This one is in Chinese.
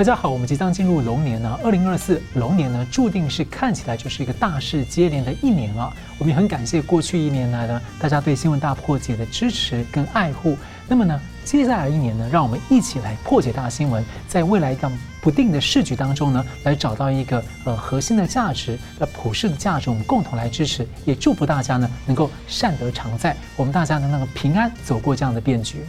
大家好，我们即将进入龙年呢，二零二四龙年呢，注定是看起来就是一个大事接连的一年啊。我们也很感谢过去一年来呢，大家对新闻大破解的支持跟爱护。那么呢，接下来一年呢，让我们一起来破解大新闻，在未来一个不定的市局当中呢，来找到一个呃核心的价值，那普世的价值，我们共同来支持，也祝福大家呢能够善德常在，我们大家呢能够平安走过这样的变局。